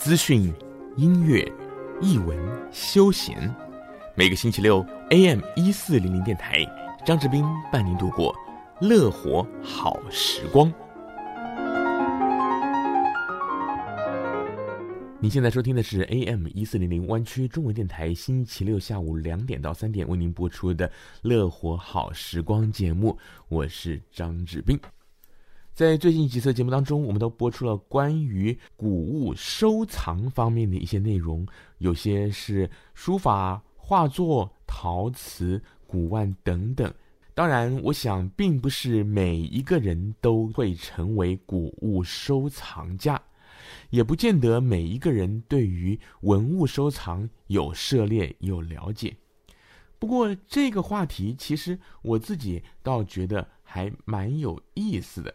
资讯、音乐、译文、休闲，每个星期六 AM 一四零零电台，张志斌伴您度过乐活好时光。您现在收听的是 AM 一四零零湾区中文电台，星期六下午两点到三点为您播出的《乐活好时光》节目，我是张志斌。在最近几次节目当中，我们都播出了关于古物收藏方面的一些内容，有些是书法、画作、陶瓷、古玩等等。当然，我想并不是每一个人都会成为古物收藏家。也不见得每一个人对于文物收藏有涉猎、有了解。不过这个话题，其实我自己倒觉得还蛮有意思的。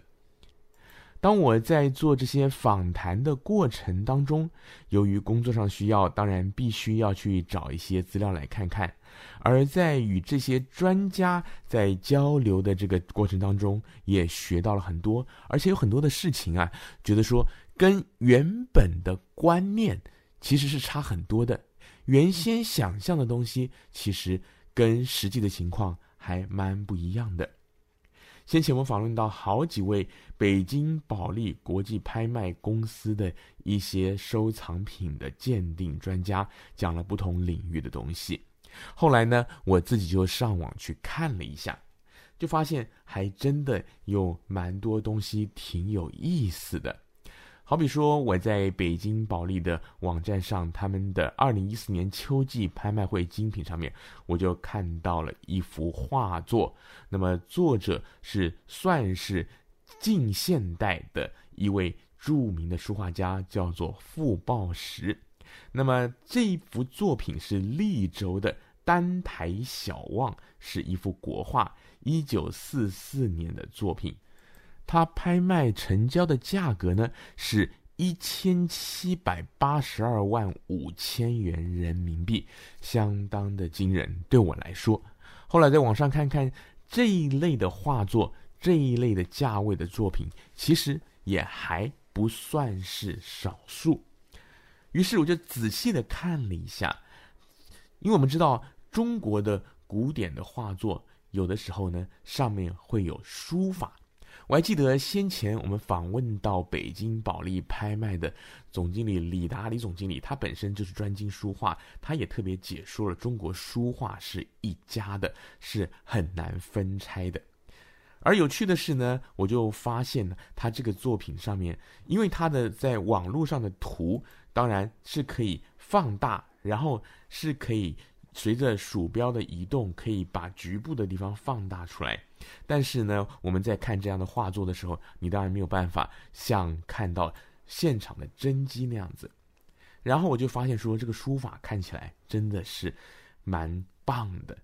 当我在做这些访谈的过程当中，由于工作上需要，当然必须要去找一些资料来看看。而在与这些专家在交流的这个过程当中，也学到了很多，而且有很多的事情啊，觉得说跟原本的观念其实是差很多的。原先想象的东西，其实跟实际的情况还蛮不一样的。先前我访问到好几位北京保利国际拍卖公司的一些收藏品的鉴定专家，讲了不同领域的东西。后来呢，我自己就上网去看了一下，就发现还真的有蛮多东西挺有意思的。好比说，我在北京保利的网站上，他们的二零一四年秋季拍卖会精品上面，我就看到了一幅画作。那么作者是算是近现代的一位著名的书画家，叫做傅抱石。那么这一幅作品是利州的丹台小望，是一幅国画，一九四四年的作品。它拍卖成交的价格呢，是一千七百八十二万五千元人民币，相当的惊人。对我来说，后来在网上看看这一类的画作，这一类的价位的作品，其实也还不算是少数。于是我就仔细的看了一下，因为我们知道中国的古典的画作，有的时候呢，上面会有书法。我还记得先前我们访问到北京保利拍卖的总经理李达李总经理，他本身就是专精书画，他也特别解说了中国书画是一家的，是很难分拆的。而有趣的是呢，我就发现呢，他这个作品上面，因为他的在网络上的图当然是可以放大，然后是可以随着鼠标的移动，可以把局部的地方放大出来。但是呢，我们在看这样的画作的时候，你当然没有办法像看到现场的真迹那样子。然后我就发现说，这个书法看起来真的是蛮棒的，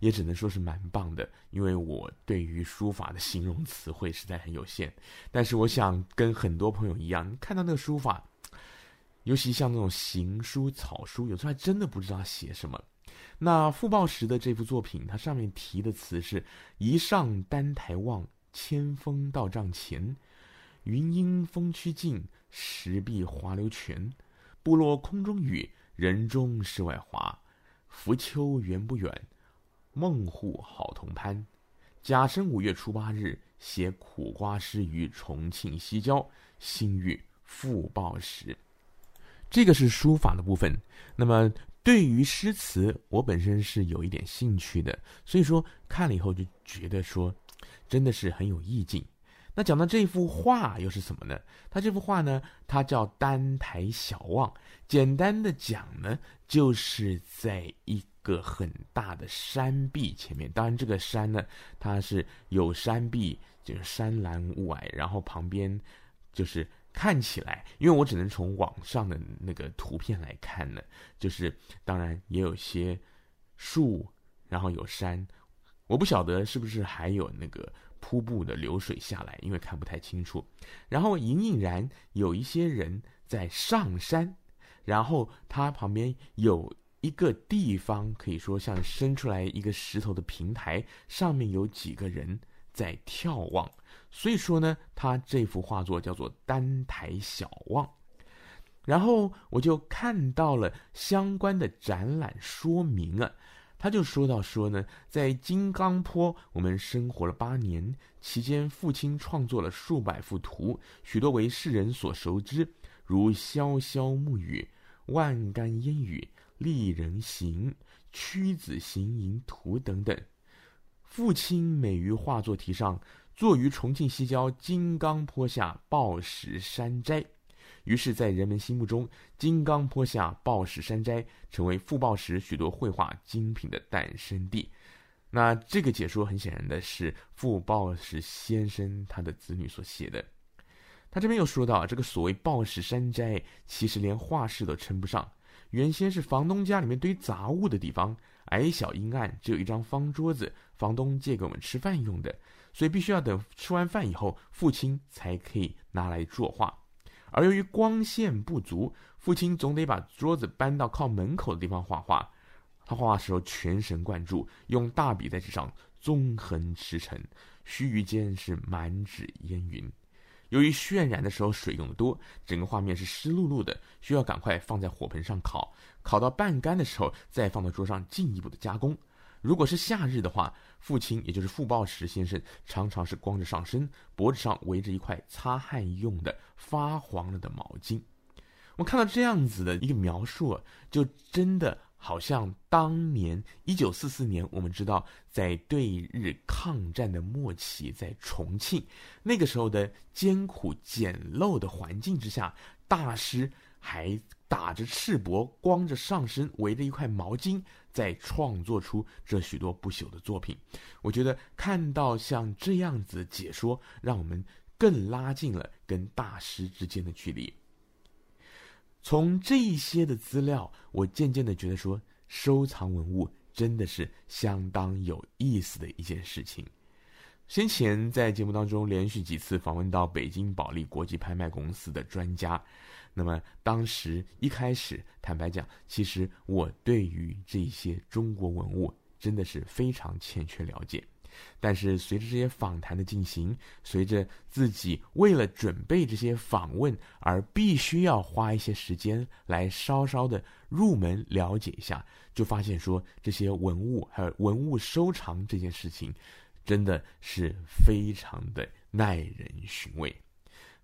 也只能说是蛮棒的，因为我对于书法的形容词汇实在很有限。但是我想跟很多朋友一样，看到那个书法，尤其像那种行书、草书，有时候还真的不知道写什么。那傅抱石的这幅作品，它上面题的词是“一上丹台望，千峰到帐前，云阴峰区尽，石壁华流泉。部落空中雨，人中世外华。浮丘缘不远，梦户好同攀。甲申五月初八日，写苦瓜诗于重庆西郊，兴誉傅抱石。这个是书法的部分，那么。对于诗词，我本身是有一点兴趣的，所以说看了以后就觉得说，真的是很有意境。那讲到这幅画又是什么呢？它这幅画呢，它叫《丹台小望》。简单的讲呢，就是在一个很大的山壁前面，当然这个山呢，它是有山壁，就是山岚雾霭，然后旁边就是。看起来，因为我只能从网上的那个图片来看呢，就是当然也有些树，然后有山，我不晓得是不是还有那个瀑布的流水下来，因为看不太清楚。然后隐隐然有一些人在上山，然后它旁边有一个地方，可以说像伸出来一个石头的平台，上面有几个人在眺望。所以说呢，他这幅画作叫做《丹台小望》。然后我就看到了相关的展览说明啊，他就说到说呢，在金刚坡我们生活了八年，期间父亲创作了数百幅图，许多为世人所熟知，如《潇潇暮雨》《万竿烟雨》《丽人行》《屈子行吟图》等等。父亲每于画作题上，坐于重庆西郊金刚坡下抱石山斋。于是，在人们心目中，金刚坡下抱石山斋成为傅抱石许多绘画精品的诞生地。那这个解说很显然的是傅抱石先生他的子女所写的。他这边又说到，这个所谓抱石山斋，其实连画室都称不上，原先是房东家里面堆杂物的地方，矮小阴暗，只有一张方桌子，房东借给我们吃饭用的，所以必须要等吃完饭以后，父亲才可以拿来作画。而由于光线不足，父亲总得把桌子搬到靠门口的地方画画。他画画时候全神贯注，用大笔在纸上纵横驰骋，须臾间是满纸烟云。由于渲染的时候水用的多，整个画面是湿漉漉的，需要赶快放在火盆上烤，烤到半干的时候再放到桌上进一步的加工。如果是夏日的话，父亲也就是傅抱石先生常常是光着上身，脖子上围着一块擦汗用的发黄了的毛巾。我看到这样子的一个描述，就真的好像当年一九四四年，我们知道在对日抗战的末期，在重庆那个时候的艰苦简陋的环境之下，大师还打着赤膊，光着上身，围着一块毛巾。在创作出这许多不朽的作品，我觉得看到像这样子解说，让我们更拉近了跟大师之间的距离。从这一些的资料，我渐渐的觉得说，收藏文物真的是相当有意思的一件事情。先前在节目当中连续几次访问到北京保利国际拍卖公司的专家。那么当时一开始，坦白讲，其实我对于这些中国文物真的是非常欠缺了解。但是随着这些访谈的进行，随着自己为了准备这些访问而必须要花一些时间来稍稍的入门了解一下，就发现说这些文物还有文物收藏这件事情，真的是非常的耐人寻味。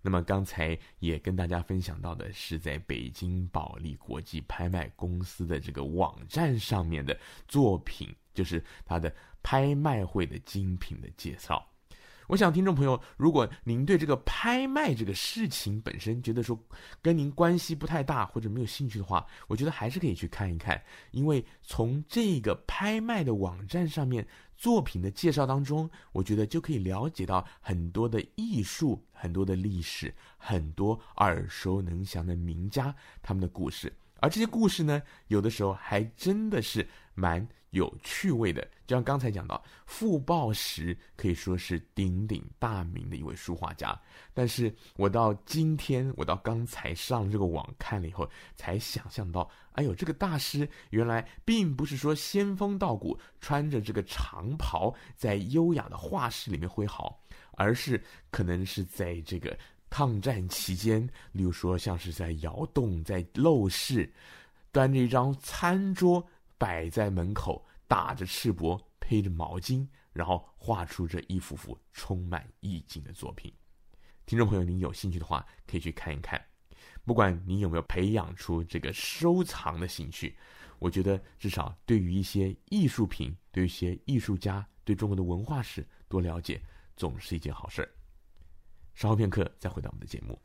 那么刚才也跟大家分享到的是，在北京保利国际拍卖公司的这个网站上面的作品，就是它的拍卖会的精品的介绍。我想听众朋友，如果您对这个拍卖这个事情本身觉得说跟您关系不太大或者没有兴趣的话，我觉得还是可以去看一看，因为从这个拍卖的网站上面。作品的介绍当中，我觉得就可以了解到很多的艺术、很多的历史、很多耳熟能详的名家他们的故事，而这些故事呢，有的时候还真的是蛮有趣味的，就像刚才讲到，傅抱石可以说是鼎鼎大名的一位书画家。但是我到今天，我到刚才上这个网看了以后，才想象到，哎呦，这个大师原来并不是说仙风道骨，穿着这个长袍在优雅的画室里面挥毫，而是可能是在这个抗战期间，例如说像是在窑洞、在陋室，端着一张餐桌。摆在门口，打着赤膊，披着毛巾，然后画出这一幅幅充满意境的作品。听众朋友，您有兴趣的话，可以去看一看。不管你有没有培养出这个收藏的兴趣，我觉得至少对于一些艺术品，对于一些艺术家，对中国的文化史多了解，总是一件好事儿。稍后片刻，再回到我们的节目。